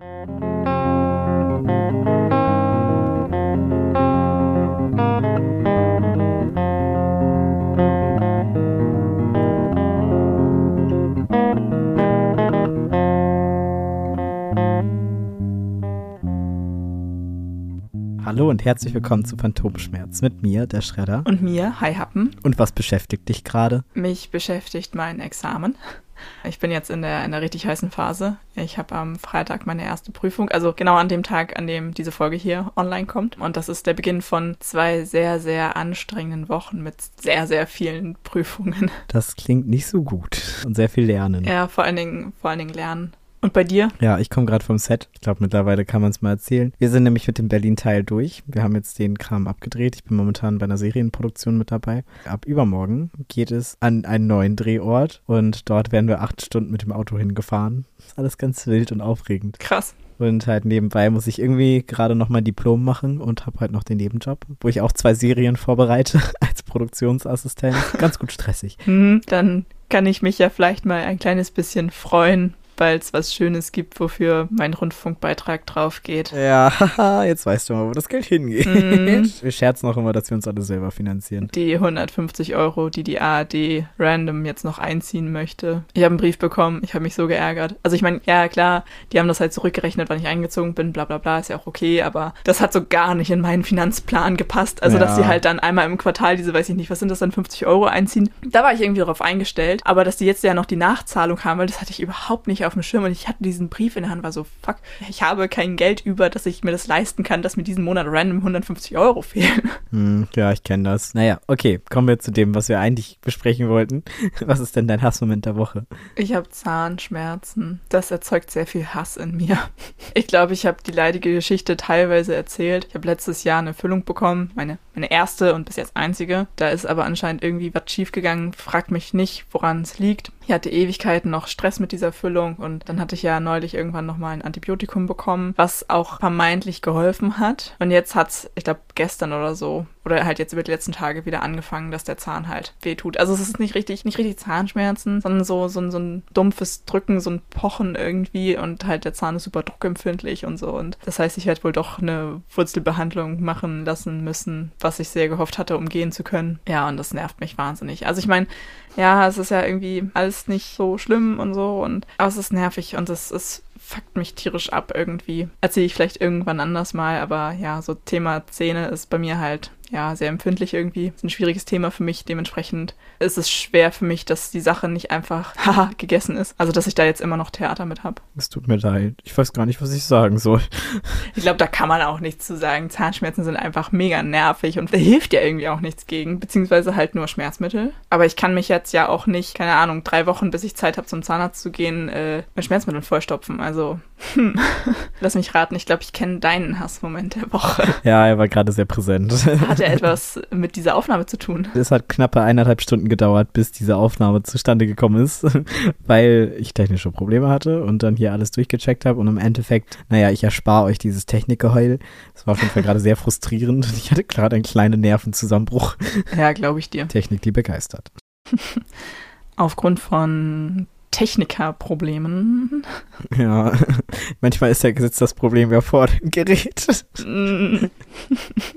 Hallo und herzlich willkommen zu Phantomschmerz mit mir, der Schredder. Und mir, Hi Happen. Und was beschäftigt dich gerade? Mich beschäftigt mein Examen. Ich bin jetzt in der, in der richtig heißen Phase. Ich habe am Freitag meine erste Prüfung, also genau an dem Tag, an dem diese Folge hier online kommt. Und das ist der Beginn von zwei sehr, sehr anstrengenden Wochen mit sehr, sehr vielen Prüfungen. Das klingt nicht so gut und sehr viel Lernen. Ja, vor allen Dingen, vor allen Dingen Lernen. Und bei dir? Ja, ich komme gerade vom Set. Ich glaube, mittlerweile kann man es mal erzählen. Wir sind nämlich mit dem Berlin-Teil durch. Wir haben jetzt den Kram abgedreht. Ich bin momentan bei einer Serienproduktion mit dabei. Ab übermorgen geht es an einen neuen Drehort und dort werden wir acht Stunden mit dem Auto hingefahren. Ist alles ganz wild und aufregend. Krass. Und halt nebenbei muss ich irgendwie gerade noch mein Diplom machen und habe halt noch den Nebenjob, wo ich auch zwei Serien vorbereite als Produktionsassistent. Ganz gut stressig. Hm, dann kann ich mich ja vielleicht mal ein kleines bisschen freuen, weil es was Schönes gibt, wofür mein Rundfunkbeitrag drauf geht. Ja, jetzt weißt du mal, wo das Geld hingeht. Mm. Wir scherzen auch immer, dass wir uns alle selber finanzieren. Die 150 Euro, die die ARD random jetzt noch einziehen möchte. Ich habe einen Brief bekommen, ich habe mich so geärgert. Also ich meine, ja klar, die haben das halt zurückgerechnet, wann ich eingezogen bin, bla bla bla, ist ja auch okay, aber das hat so gar nicht in meinen Finanzplan gepasst. Also ja. dass sie halt dann einmal im Quartal diese, weiß ich nicht, was sind das dann, 50 Euro einziehen. Da war ich irgendwie darauf eingestellt, aber dass die jetzt ja noch die Nachzahlung haben, weil das hatte ich überhaupt nicht auf auf dem Schirm und ich hatte diesen Brief in der Hand, war so, fuck, ich habe kein Geld über, dass ich mir das leisten kann, dass mir diesen Monat random 150 Euro fehlen. Hm, ja, ich kenne das. Naja, okay, kommen wir zu dem, was wir eigentlich besprechen wollten. Was ist denn dein Hassmoment der Woche? Ich habe Zahnschmerzen. Das erzeugt sehr viel Hass in mir. Ich glaube, ich habe die leidige Geschichte teilweise erzählt. Ich habe letztes Jahr eine Füllung bekommen, meine, meine erste und bis jetzt einzige. Da ist aber anscheinend irgendwie was schiefgegangen. Fragt mich nicht, woran es liegt. Ich hatte Ewigkeiten noch Stress mit dieser Füllung und dann hatte ich ja neulich irgendwann nochmal ein Antibiotikum bekommen, was auch vermeintlich geholfen hat. Und jetzt hat's, ich glaube, gestern oder so, oder halt jetzt über die letzten Tage wieder angefangen, dass der Zahn halt wehtut. Also es ist nicht richtig, nicht richtig Zahnschmerzen, sondern so, so, so ein dumpfes Drücken, so ein Pochen irgendwie und halt der Zahn ist super druckempfindlich und so. Und das heißt, ich werde wohl doch eine Wurzelbehandlung machen lassen müssen, was ich sehr gehofft hatte, umgehen zu können. Ja, und das nervt mich wahnsinnig. Also ich meine, ja, es ist ja irgendwie alles nicht so schlimm und so und es ist nervig und es ist fuckt mich tierisch ab irgendwie. Erzähle ich vielleicht irgendwann anders mal, aber ja, so Thema Zähne ist bei mir halt ja, sehr empfindlich irgendwie. Das ist ein schwieriges Thema für mich. Dementsprechend ist es schwer für mich, dass die Sache nicht einfach haha gegessen ist. Also, dass ich da jetzt immer noch Theater mit habe. Es tut mir leid. Ich weiß gar nicht, was ich sagen soll. Ich glaube, da kann man auch nichts zu sagen. Zahnschmerzen sind einfach mega nervig und da hilft ja irgendwie auch nichts gegen, beziehungsweise halt nur Schmerzmittel. Aber ich kann mich jetzt ja auch nicht, keine Ahnung, drei Wochen, bis ich Zeit habe, zum Zahnarzt zu gehen, äh, mit Schmerzmitteln vollstopfen. Also, hm. lass mich raten. Ich glaube, ich kenne deinen Hassmoment der Woche. Ja, er war gerade sehr präsent. Hat hatte etwas mit dieser Aufnahme zu tun. Es hat knappe eineinhalb Stunden gedauert, bis diese Aufnahme zustande gekommen ist, weil ich technische Probleme hatte und dann hier alles durchgecheckt habe und im Endeffekt, naja, ich erspare euch dieses Technikgeheul. Das war auf jeden Fall gerade sehr frustrierend und ich hatte gerade einen kleinen Nervenzusammenbruch. Ja, glaube ich dir. Technik, die begeistert. Aufgrund von Technikerproblemen. Ja, manchmal ist ja sitzt das Problem ja vor dem Gerät.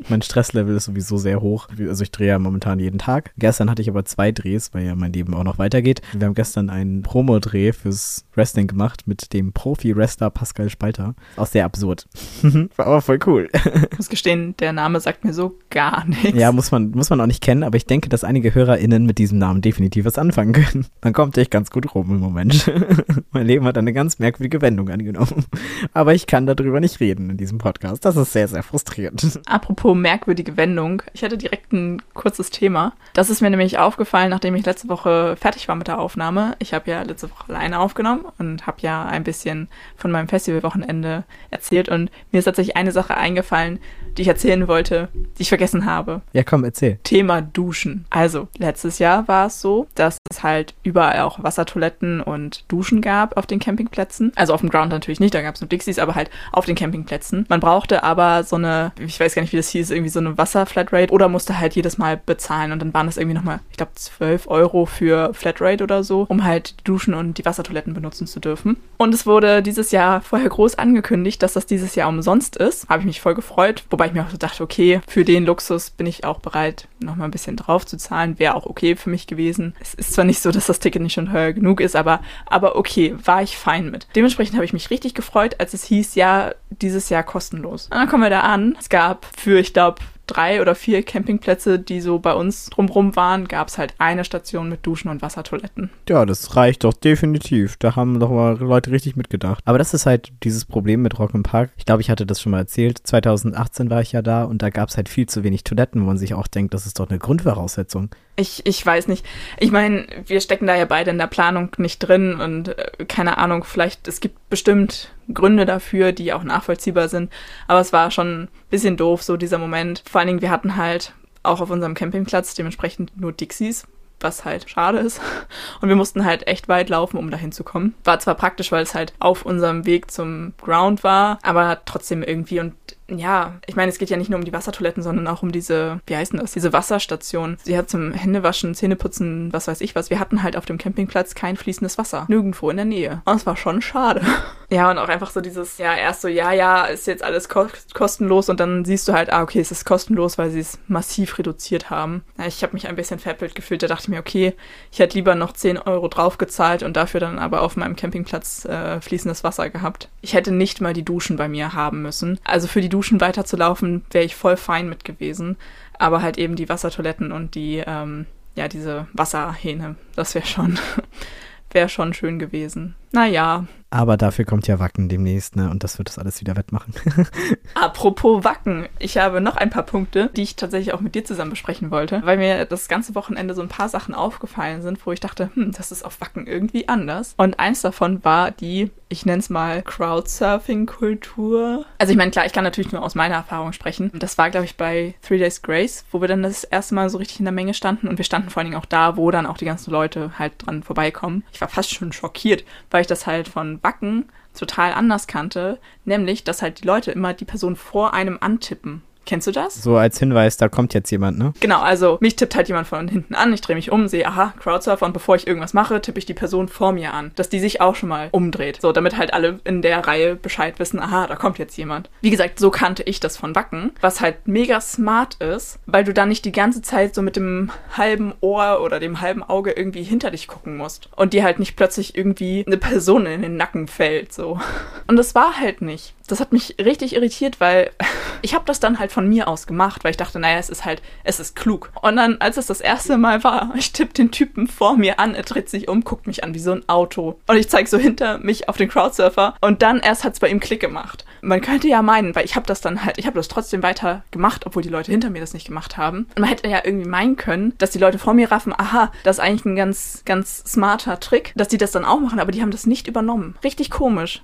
mein Stresslevel ist sowieso sehr hoch. Also ich drehe ja momentan jeden Tag. Gestern hatte ich aber zwei Drehs, weil ja mein Leben auch noch weitergeht. Wir haben gestern einen Promo-Dreh fürs Wrestling gemacht mit dem Profi-Wrestler Pascal Spalter. Auch sehr absurd. War aber voll cool. Ich muss gestehen, der Name sagt mir so gar nichts. Ja, muss man, muss man auch nicht kennen, aber ich denke, dass einige HörerInnen mit diesem Namen definitiv was anfangen können. Dann kommt echt ganz gut rum Moment. mein Leben hat eine ganz merkwürdige Wendung angenommen. Aber ich kann darüber nicht reden in diesem Podcast. Das ist sehr, sehr frustrierend. Apropos merkwürdige Wendung. Ich hatte direkt ein kurzes Thema. Das ist mir nämlich aufgefallen, nachdem ich letzte Woche fertig war mit der Aufnahme. Ich habe ja letzte Woche alleine aufgenommen und habe ja ein bisschen von meinem Festivalwochenende erzählt. Und mir ist tatsächlich eine Sache eingefallen, die ich erzählen wollte, die ich vergessen habe. Ja, komm, erzähl. Thema Duschen. Also, letztes Jahr war es so, dass es halt überall auch Wassertoiletten Und Duschen gab auf den Campingplätzen. Also auf dem Ground natürlich nicht, da gab es nur Dixies, aber halt auf den Campingplätzen. Man brauchte aber so eine, ich weiß gar nicht, wie das hieß, irgendwie so eine Wasserflatrate oder musste halt jedes Mal bezahlen und dann waren das irgendwie nochmal, ich glaube, 12 Euro für Flatrate oder so, um halt die Duschen und die Wassertoiletten benutzen zu dürfen. Und es wurde dieses Jahr vorher groß angekündigt, dass das dieses Jahr umsonst ist. Habe ich mich voll gefreut, wobei ich mir auch so dachte, okay, für den Luxus bin ich auch bereit, nochmal ein bisschen drauf zu zahlen. Wäre auch okay für mich gewesen. Es ist zwar nicht so, dass das Ticket nicht schon teuer genug ist, aber, aber okay, war ich fein mit. Dementsprechend habe ich mich richtig gefreut, als es hieß, ja, dieses Jahr kostenlos. Und dann kommen wir da an. Es gab für, ich glaube, drei oder vier Campingplätze, die so bei uns drumrum waren, gab es halt eine Station mit Duschen und Wassertoiletten. Ja, das reicht doch definitiv. Da haben doch mal Leute richtig mitgedacht. Aber das ist halt dieses Problem mit Rock im Park. Ich glaube, ich hatte das schon mal erzählt. 2018 war ich ja da und da gab es halt viel zu wenig Toiletten, wo man sich auch denkt, das ist doch eine Grundvoraussetzung. Ich, ich weiß nicht. Ich meine, wir stecken da ja beide in der Planung nicht drin und äh, keine Ahnung, vielleicht, es gibt bestimmt Gründe dafür, die auch nachvollziehbar sind. Aber es war schon ein bisschen doof, so dieser Moment. Vor allen Dingen, wir hatten halt auch auf unserem Campingplatz dementsprechend nur Dixies, was halt schade ist. Und wir mussten halt echt weit laufen, um dahin zu kommen. War zwar praktisch, weil es halt auf unserem Weg zum Ground war, aber trotzdem irgendwie und ja, ich meine, es geht ja nicht nur um die Wassertoiletten, sondern auch um diese, wie heißt denn das, diese Wasserstation. Sie hat zum Händewaschen, Zähneputzen, was weiß ich was. Wir hatten halt auf dem Campingplatz kein fließendes Wasser. Nirgendwo in der Nähe. Und es war schon schade. Ja, und auch einfach so dieses, ja, erst so, ja, ja, ist jetzt alles ko kostenlos und dann siehst du halt, ah, okay, es ist kostenlos, weil sie es massiv reduziert haben. Ja, ich habe mich ein bisschen veräppelt gefühlt. Da dachte ich mir, okay, ich hätte lieber noch 10 Euro draufgezahlt und dafür dann aber auf meinem Campingplatz äh, fließendes Wasser gehabt. Ich hätte nicht mal die Duschen bei mir haben müssen. Also für die Duschen weiterzulaufen, wäre ich voll fein mit gewesen. Aber halt eben die Wassertoiletten und die, ähm, ja, diese Wasserhähne, das wäre schon, wäre schon schön gewesen. Naja, aber dafür kommt ja Wacken demnächst, ne? Und das wird das alles wieder wettmachen. Apropos Wacken. Ich habe noch ein paar Punkte, die ich tatsächlich auch mit dir zusammen besprechen wollte, weil mir das ganze Wochenende so ein paar Sachen aufgefallen sind, wo ich dachte, hm, das ist auf Wacken irgendwie anders. Und eins davon war die, ich nenne es mal Crowdsurfing-Kultur. Also ich meine, klar, ich kann natürlich nur aus meiner Erfahrung sprechen. Das war, glaube ich, bei Three Days Grace, wo wir dann das erste Mal so richtig in der Menge standen. Und wir standen vor allen Dingen auch da, wo dann auch die ganzen Leute halt dran vorbeikommen. Ich war fast schon schockiert, weil ich das halt von Backen total anders kannte, nämlich, dass halt die Leute immer die Person vor einem antippen. Kennst du das? So als Hinweis, da kommt jetzt jemand, ne? Genau, also mich tippt halt jemand von hinten an, ich drehe mich um, sehe, aha, Crowdsurfer und bevor ich irgendwas mache, tippe ich die Person vor mir an, dass die sich auch schon mal umdreht. So, damit halt alle in der Reihe Bescheid wissen, aha, da kommt jetzt jemand. Wie gesagt, so kannte ich das von Wacken, was halt mega smart ist, weil du dann nicht die ganze Zeit so mit dem halben Ohr oder dem halben Auge irgendwie hinter dich gucken musst und dir halt nicht plötzlich irgendwie eine Person in den Nacken fällt, so. Und das war halt nicht. Das hat mich richtig irritiert, weil ich habe das dann halt von mir aus gemacht, weil ich dachte, naja, es ist halt, es ist klug. Und dann, als es das erste Mal war, ich tippe den Typen vor mir an, er dreht sich um, guckt mich an wie so ein Auto. Und ich zeige so hinter mich auf den Crowdsurfer und dann erst hat es bei ihm Klick gemacht. Man könnte ja meinen, weil ich habe das dann halt, ich habe das trotzdem weiter gemacht, obwohl die Leute hinter mir das nicht gemacht haben. Und man hätte ja irgendwie meinen können, dass die Leute vor mir raffen, aha, das ist eigentlich ein ganz, ganz smarter Trick, dass die das dann auch machen, aber die haben das nicht übernommen. Richtig komisch.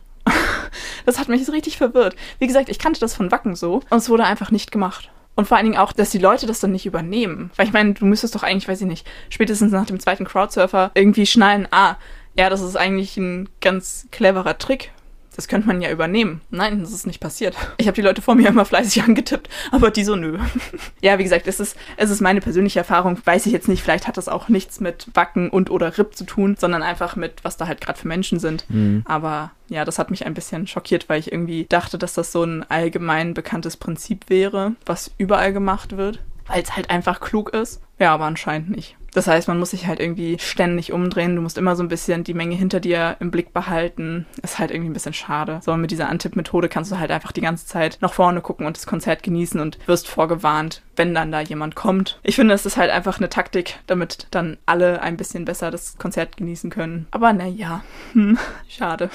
Das hat mich so richtig verwirrt. Wie gesagt, ich kannte das von Wacken so und es wurde einfach nicht gemacht. Und vor allen Dingen auch, dass die Leute das dann nicht übernehmen. Weil ich meine, du müsstest doch eigentlich, weiß ich nicht, spätestens nach dem zweiten Crowdsurfer irgendwie schnallen, ah, ja, das ist eigentlich ein ganz cleverer Trick das könnte man ja übernehmen. Nein, das ist nicht passiert. Ich habe die Leute vor mir immer fleißig angetippt, aber die so nö. ja, wie gesagt, es ist, es ist meine persönliche Erfahrung. Weiß ich jetzt nicht, vielleicht hat das auch nichts mit Wacken und oder RIP zu tun, sondern einfach mit, was da halt gerade für Menschen sind. Mhm. Aber ja, das hat mich ein bisschen schockiert, weil ich irgendwie dachte, dass das so ein allgemein bekanntes Prinzip wäre, was überall gemacht wird, weil es halt einfach klug ist. Ja, aber anscheinend nicht. Das heißt, man muss sich halt irgendwie ständig umdrehen. Du musst immer so ein bisschen die Menge hinter dir im Blick behalten. Ist halt irgendwie ein bisschen schade. So, mit dieser Antipp-Methode kannst du halt einfach die ganze Zeit nach vorne gucken und das Konzert genießen und wirst vorgewarnt, wenn dann da jemand kommt. Ich finde, es ist halt einfach eine Taktik, damit dann alle ein bisschen besser das Konzert genießen können. Aber naja, hm, schade.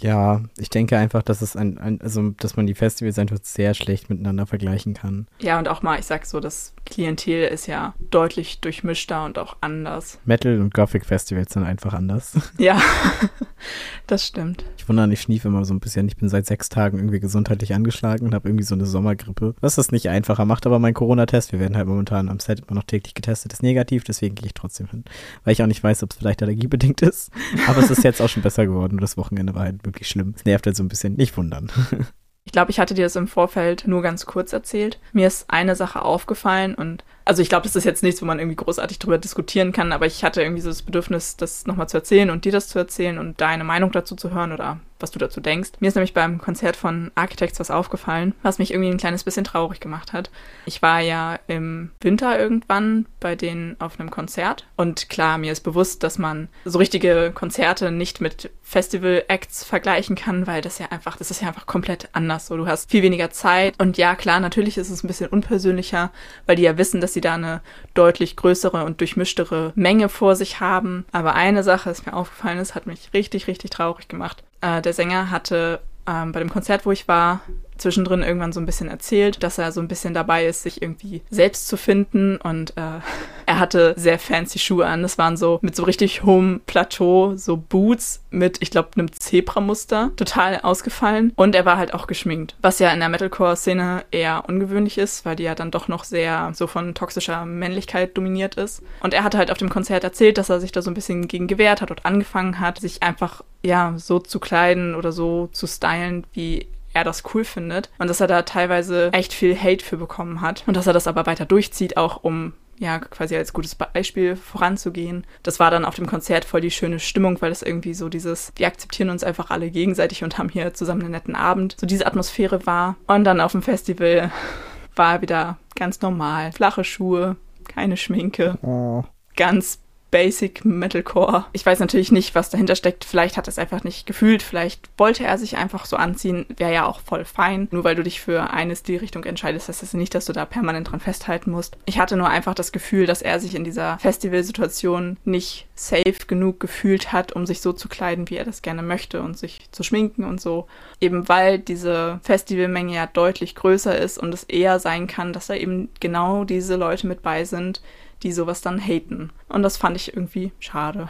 Ja, ich denke einfach, dass es ein, ein, also dass man die Festivals einfach sehr schlecht miteinander vergleichen kann. Ja, und auch mal, ich sag so, das Klientel ist ja deutlich deutlich durchmischter und auch anders. Metal- und Gothic-Festivals sind einfach anders. Ja, das stimmt. Ich wundere, ich schniefe immer so ein bisschen. Ich bin seit sechs Tagen irgendwie gesundheitlich angeschlagen und habe irgendwie so eine Sommergrippe. Was das nicht einfacher macht, aber mein Corona-Test, wir werden halt momentan am Set immer noch täglich getestet, ist negativ, deswegen gehe ich trotzdem hin. Weil ich auch nicht weiß, ob es vielleicht allergiebedingt ist. Aber es ist jetzt auch schon besser geworden und das Wochenende war halt wirklich schlimm. Es nervt halt so ein bisschen. Nicht wundern. Ich glaube, ich hatte dir das im Vorfeld nur ganz kurz erzählt. Mir ist eine Sache aufgefallen und also ich glaube, das ist jetzt nichts, wo man irgendwie großartig drüber diskutieren kann, aber ich hatte irgendwie so das Bedürfnis, das nochmal zu erzählen und dir das zu erzählen und deine Meinung dazu zu hören oder was du dazu denkst. Mir ist nämlich beim Konzert von Architects was aufgefallen, was mich irgendwie ein kleines bisschen traurig gemacht hat. Ich war ja im Winter irgendwann bei denen auf einem Konzert und klar, mir ist bewusst, dass man so richtige Konzerte nicht mit Festival-Acts vergleichen kann, weil das ja einfach, das ist ja einfach komplett anders. So, du hast viel weniger Zeit und ja, klar, natürlich ist es ein bisschen unpersönlicher, weil die ja wissen, dass sie da eine deutlich größere und durchmischtere Menge vor sich haben. Aber eine Sache, ist mir aufgefallen ist, hat mich richtig, richtig traurig gemacht. Äh, der Sänger hatte ähm, bei dem Konzert, wo ich war, zwischendrin irgendwann so ein bisschen erzählt, dass er so ein bisschen dabei ist, sich irgendwie selbst zu finden und äh, er hatte sehr fancy Schuhe an. Das waren so mit so richtig hohem Plateau, so Boots mit, ich glaube, einem Zebra-Muster, total ausgefallen und er war halt auch geschminkt, was ja in der Metalcore-Szene eher ungewöhnlich ist, weil die ja dann doch noch sehr so von toxischer Männlichkeit dominiert ist. Und er hatte halt auf dem Konzert erzählt, dass er sich da so ein bisschen gegen gewehrt hat und angefangen hat, sich einfach ja so zu kleiden oder so zu stylen, wie er das cool findet und dass er da teilweise echt viel Hate für bekommen hat und dass er das aber weiter durchzieht, auch um ja, quasi als gutes Beispiel voranzugehen. Das war dann auf dem Konzert voll die schöne Stimmung, weil es irgendwie so dieses, wir akzeptieren uns einfach alle gegenseitig und haben hier zusammen einen netten Abend. So diese Atmosphäre war. Und dann auf dem Festival war er wieder ganz normal. Flache Schuhe, keine Schminke. Oh. Ganz Basic Metalcore. Ich weiß natürlich nicht, was dahinter steckt. Vielleicht hat er es einfach nicht gefühlt. Vielleicht wollte er sich einfach so anziehen. Wäre ja auch voll fein. Nur weil du dich für eine Stilrichtung entscheidest, heißt das nicht, dass du da permanent dran festhalten musst. Ich hatte nur einfach das Gefühl, dass er sich in dieser Festivalsituation nicht safe genug gefühlt hat, um sich so zu kleiden, wie er das gerne möchte und sich zu schminken und so. Eben weil diese Festivalmenge ja deutlich größer ist und es eher sein kann, dass da eben genau diese Leute mit bei sind, die sowas dann haten. Und das fand ich irgendwie schade.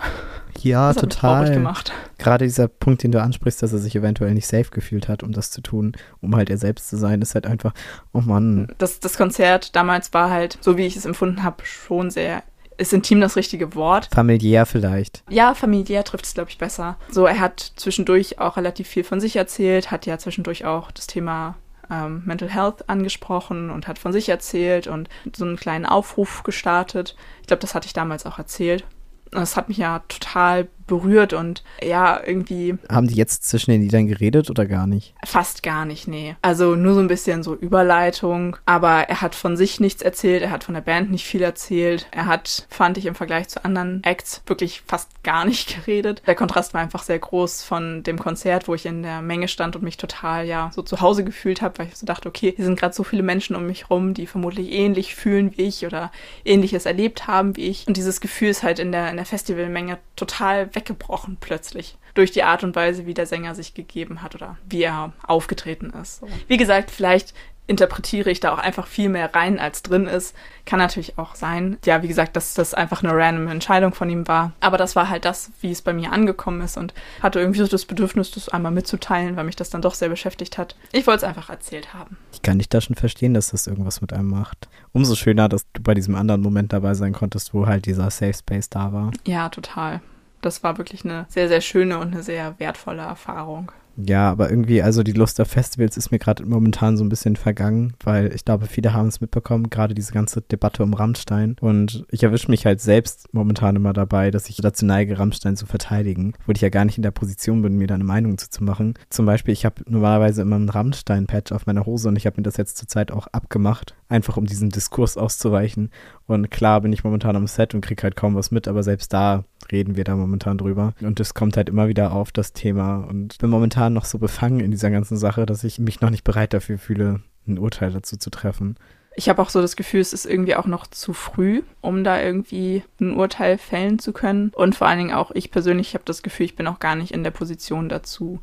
Ja, das total. Gerade dieser Punkt, den du ansprichst, dass er sich eventuell nicht safe gefühlt hat, um das zu tun, um halt er selbst zu sein, ist halt einfach, oh Mann. Das, das Konzert damals war halt, so wie ich es empfunden habe, schon sehr ist intim das richtige Wort? Familiär vielleicht. Ja, familiär trifft es, glaube ich, besser. So, er hat zwischendurch auch relativ viel von sich erzählt, hat ja zwischendurch auch das Thema ähm, Mental Health angesprochen und hat von sich erzählt und so einen kleinen Aufruf gestartet. Ich glaube, das hatte ich damals auch erzählt. Das hat mich ja total berührt und ja, irgendwie. Haben die jetzt zwischen den Liedern geredet oder gar nicht? Fast gar nicht, nee. Also nur so ein bisschen so Überleitung, aber er hat von sich nichts erzählt, er hat von der Band nicht viel erzählt. Er hat, fand ich im Vergleich zu anderen Acts, wirklich fast gar nicht geredet. Der Kontrast war einfach sehr groß von dem Konzert, wo ich in der Menge stand und mich total, ja, so zu Hause gefühlt habe, weil ich so dachte, okay, hier sind gerade so viele Menschen um mich rum, die vermutlich ähnlich fühlen wie ich oder ähnliches erlebt haben wie ich. Und dieses Gefühl ist halt in der, in der Festivalmenge total weg weggebrochen plötzlich. Durch die Art und Weise, wie der Sänger sich gegeben hat oder wie er aufgetreten ist. Wie gesagt, vielleicht interpretiere ich da auch einfach viel mehr rein, als drin ist. Kann natürlich auch sein. Ja, wie gesagt, dass das einfach eine random Entscheidung von ihm war. Aber das war halt das, wie es bei mir angekommen ist und hatte irgendwie so das Bedürfnis, das einmal mitzuteilen, weil mich das dann doch sehr beschäftigt hat. Ich wollte es einfach erzählt haben. Ich kann dich da schon verstehen, dass das irgendwas mit einem macht. Umso schöner, dass du bei diesem anderen Moment dabei sein konntest, wo halt dieser Safe Space da war. Ja, total das war wirklich eine sehr, sehr schöne und eine sehr wertvolle Erfahrung. Ja, aber irgendwie, also die Lust auf Festivals ist mir gerade momentan so ein bisschen vergangen, weil ich glaube, viele haben es mitbekommen, gerade diese ganze Debatte um Rammstein. Und ich erwische mich halt selbst momentan immer dabei, dass ich dazu neige, Rammstein zu verteidigen, wo ich ja gar nicht in der Position bin, mir da eine Meinung zu, zu machen. Zum Beispiel, ich habe normalerweise immer einen Rammstein-Patch auf meiner Hose und ich habe mir das jetzt zurzeit auch abgemacht, einfach um diesem Diskurs auszuweichen. Und klar bin ich momentan am Set und kriege halt kaum was mit, aber selbst da reden wir da momentan drüber. Und es kommt halt immer wieder auf das Thema. Und bin momentan noch so befangen in dieser ganzen Sache, dass ich mich noch nicht bereit dafür fühle, ein Urteil dazu zu treffen. Ich habe auch so das Gefühl, es ist irgendwie auch noch zu früh, um da irgendwie ein Urteil fällen zu können. Und vor allen Dingen auch ich persönlich habe das Gefühl, ich bin auch gar nicht in der Position dazu,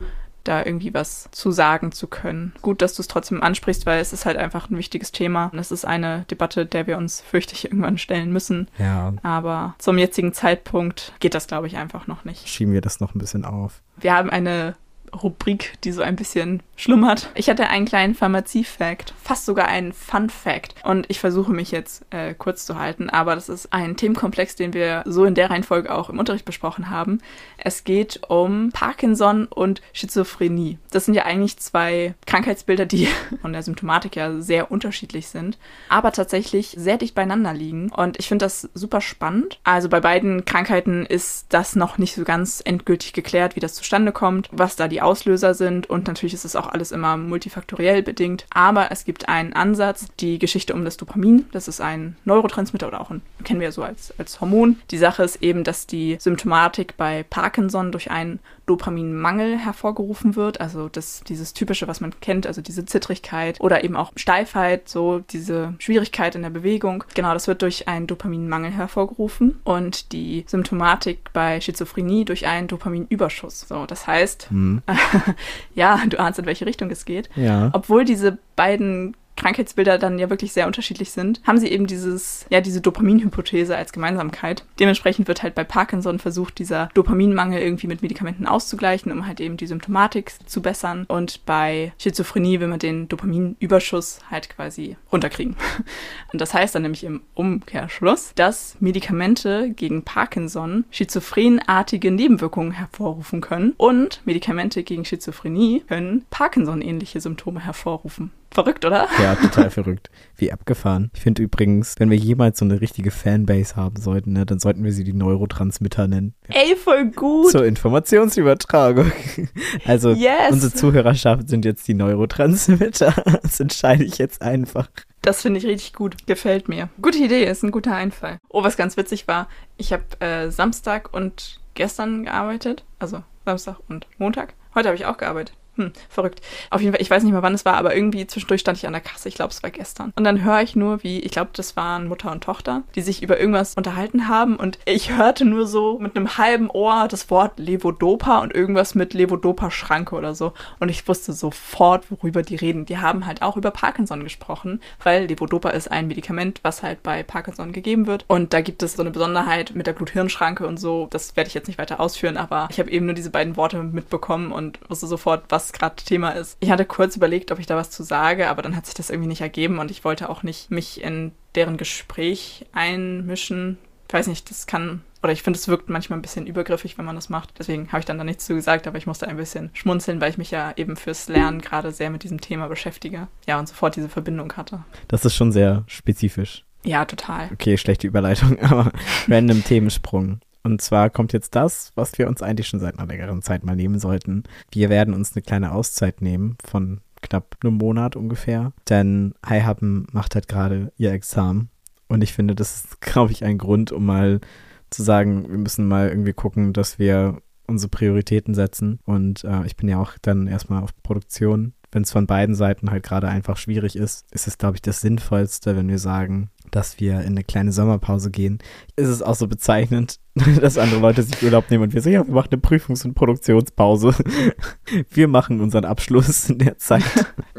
da irgendwie was zu sagen zu können. Gut, dass du es trotzdem ansprichst, weil es ist halt einfach ein wichtiges Thema. Und es ist eine Debatte, der wir uns, fürchte ich, irgendwann stellen müssen. Ja. Aber zum jetzigen Zeitpunkt geht das, glaube ich, einfach noch nicht. Schieben wir das noch ein bisschen auf. Wir haben eine Rubrik, die so ein bisschen schlummert. Ich hatte einen kleinen Pharmazie-Fact, fast sogar einen Fun-Fact. Und ich versuche mich jetzt äh, kurz zu halten, aber das ist ein Themenkomplex, den wir so in der Reihenfolge auch im Unterricht besprochen haben. Es geht um Parkinson und Schizophrenie. Das sind ja eigentlich zwei Krankheitsbilder, die von der Symptomatik ja sehr unterschiedlich sind, aber tatsächlich sehr dicht beieinander liegen. Und ich finde das super spannend. Also bei beiden Krankheiten ist das noch nicht so ganz endgültig geklärt, wie das zustande kommt, was da die Auslöser sind. Und natürlich ist es auch alles immer multifaktoriell bedingt. Aber es gibt einen Ansatz, die Geschichte um das Dopamin. Das ist ein Neurotransmitter oder auch ein, kennen wir so als, als Hormon. Die Sache ist eben, dass die Symptomatik bei Parkinson durch einen Dopaminmangel hervorgerufen wird. Also das, dieses typische, was man kennt, also diese Zittrigkeit oder eben auch Steifheit, so diese Schwierigkeit in der Bewegung. Genau, das wird durch einen Dopaminmangel hervorgerufen und die Symptomatik bei Schizophrenie durch einen Dopaminüberschuss. So, das heißt, Hm. ja, du ahnst, in welche Richtung es geht. Ja. Obwohl diese beiden Krankheitsbilder dann ja wirklich sehr unterschiedlich sind, haben sie eben dieses, ja, diese Dopaminhypothese als Gemeinsamkeit. Dementsprechend wird halt bei Parkinson versucht, dieser Dopaminmangel irgendwie mit Medikamenten auszugleichen, um halt eben die Symptomatik zu bessern. Und bei Schizophrenie will man den Dopaminüberschuss halt quasi runterkriegen. Und das heißt dann nämlich im Umkehrschluss, dass Medikamente gegen Parkinson schizophrenartige Nebenwirkungen hervorrufen können und Medikamente gegen Schizophrenie können Parkinson-ähnliche Symptome hervorrufen. Verrückt, oder? Ja, total verrückt. Wie abgefahren. Ich finde übrigens, wenn wir jemals so eine richtige Fanbase haben sollten, ne, dann sollten wir sie die Neurotransmitter nennen. Ey, voll gut. Zur Informationsübertragung. Also Yes. unsere Zuhörerschaft sind jetzt die Neurotransmitter. Das entscheide ich jetzt einfach. Das finde ich richtig gut. Gefällt mir. Gute Idee, ist ein guter Einfall. Oh, was ganz witzig war, ich habe äh, Samstag und gestern gearbeitet. Also Samstag und Montag. Heute habe ich auch gearbeitet. Hm, verrückt. Auf jeden Fall, ich weiß nicht mehr, wann es war, aber irgendwie zwischendurch stand ich an der Kasse. Ich glaube, es war gestern. Und dann höre ich nur, wie, ich glaube, das waren Mutter und Tochter, die sich über irgendwas unterhalten haben. Und ich hörte nur so mit einem halben Ohr das Wort Levodopa und irgendwas mit Levodopa-Schranke oder so. Und ich wusste sofort, worüber die reden. Die haben halt auch über Parkinson gesprochen, weil Levodopa ist ein Medikament, was halt bei Parkinson gegeben wird. Und da gibt es so eine Besonderheit mit der Blut-Hirn-Schranke und so. Das werde ich jetzt nicht weiter ausführen, aber ich habe eben nur diese beiden Worte mitbekommen und wusste sofort, was gerade Thema ist. Ich hatte kurz überlegt, ob ich da was zu sage, aber dann hat sich das irgendwie nicht ergeben und ich wollte auch nicht mich in deren Gespräch einmischen. Ich weiß nicht, das kann oder ich finde, es wirkt manchmal ein bisschen übergriffig, wenn man das macht. Deswegen habe ich dann da nichts zu gesagt, aber ich musste ein bisschen schmunzeln, weil ich mich ja eben fürs Lernen gerade sehr mit diesem Thema beschäftige. Ja, und sofort diese Verbindung hatte. Das ist schon sehr spezifisch. Ja, total. Okay, schlechte Überleitung, aber random Themensprung. Und zwar kommt jetzt das, was wir uns eigentlich schon seit einer längeren Zeit mal nehmen sollten. Wir werden uns eine kleine Auszeit nehmen von knapp einem Monat ungefähr. Denn Highhappen macht halt gerade ihr Examen. Und ich finde, das ist, glaube ich, ein Grund, um mal zu sagen, wir müssen mal irgendwie gucken, dass wir unsere Prioritäten setzen. Und äh, ich bin ja auch dann erstmal auf Produktion. Wenn es von beiden Seiten halt gerade einfach schwierig ist, ist es, glaube ich, das Sinnvollste, wenn wir sagen, dass wir in eine kleine Sommerpause gehen. Ist es auch so bezeichnend, dass andere Leute sich Urlaub nehmen und wir sagen, ja, wir machen eine Prüfungs- und Produktionspause. Wir machen unseren Abschluss in der Zeit.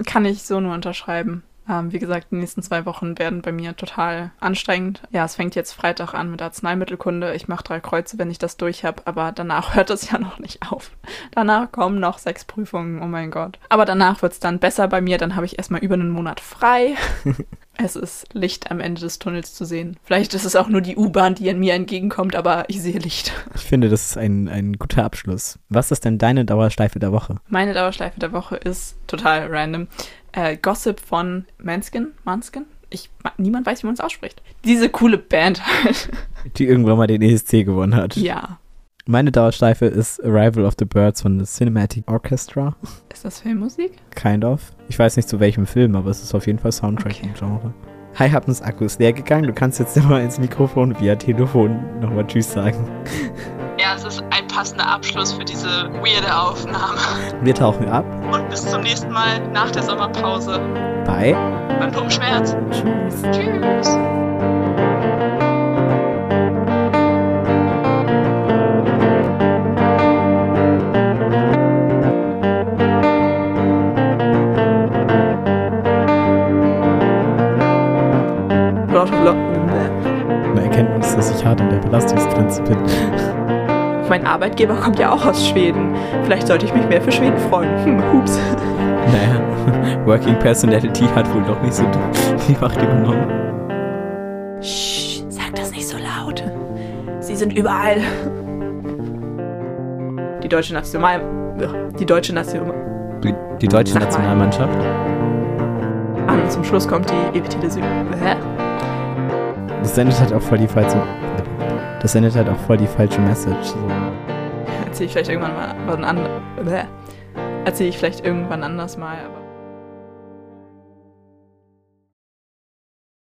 Kann ich so nur unterschreiben. Ähm, wie gesagt, die nächsten zwei Wochen werden bei mir total anstrengend. Ja, es fängt jetzt Freitag an mit Arzneimittelkunde. Ich mache drei Kreuze, wenn ich das durch habe, aber danach hört es ja noch nicht auf. Danach kommen noch sechs Prüfungen, oh mein Gott. Aber danach wird es dann besser bei mir, dann habe ich erstmal über einen Monat frei. Es ist Licht am Ende des Tunnels zu sehen. Vielleicht ist es auch nur die U-Bahn, die an mir entgegenkommt, aber ich sehe Licht. Ich finde, das ist ein, ein guter Abschluss. Was ist denn deine Dauerschleife der Woche? Meine Dauerschleife der Woche ist total random. Äh, Gossip von Manskin. Manskin? Ich, niemand weiß, wie man es ausspricht. Diese coole Band halt. Die irgendwann mal den ESC gewonnen hat. ja. Meine Dauerschleife ist Arrival of the Birds von The Cinematic Orchestra. Ist das Filmmusik? Kind of. Ich weiß nicht zu welchem Film, aber es ist auf jeden Fall Soundtrack Okay. im Genre. Hi, Happens Akku ist leer gegangen. Du kannst jetzt nochmal ins Mikrofon via Telefon nochmal Tschüss sagen. Ja, es ist passender Abschluss für diese weirde Aufnahme. Wir tauchen ab. Und bis zum nächsten Mal nach der Sommerpause. Bye. Phantomschmerz. Tschüss. Tschüss. Mein Arbeitgeber kommt ja auch aus Schweden. Vielleicht sollte ich mich mehr für Schweden freuen. Hm, hups. Naja, Working Personality hat wohl doch nicht so die Macht übernommen. Sch, sag das nicht so laut. Sie sind überall. Die deutsche National... Die deutsche National... Die, die deutsche Sag mal. Nationalmannschaft? Ah, und zum Schluss kommt die Epithele Süd... Hä? Das sendet halt auch voll die falsche. Das sendet halt auch voll die falsche Message. So. Erzähle ich vielleicht irgendwann mal wann an... Erzähle ich vielleicht irgendwann anders mal.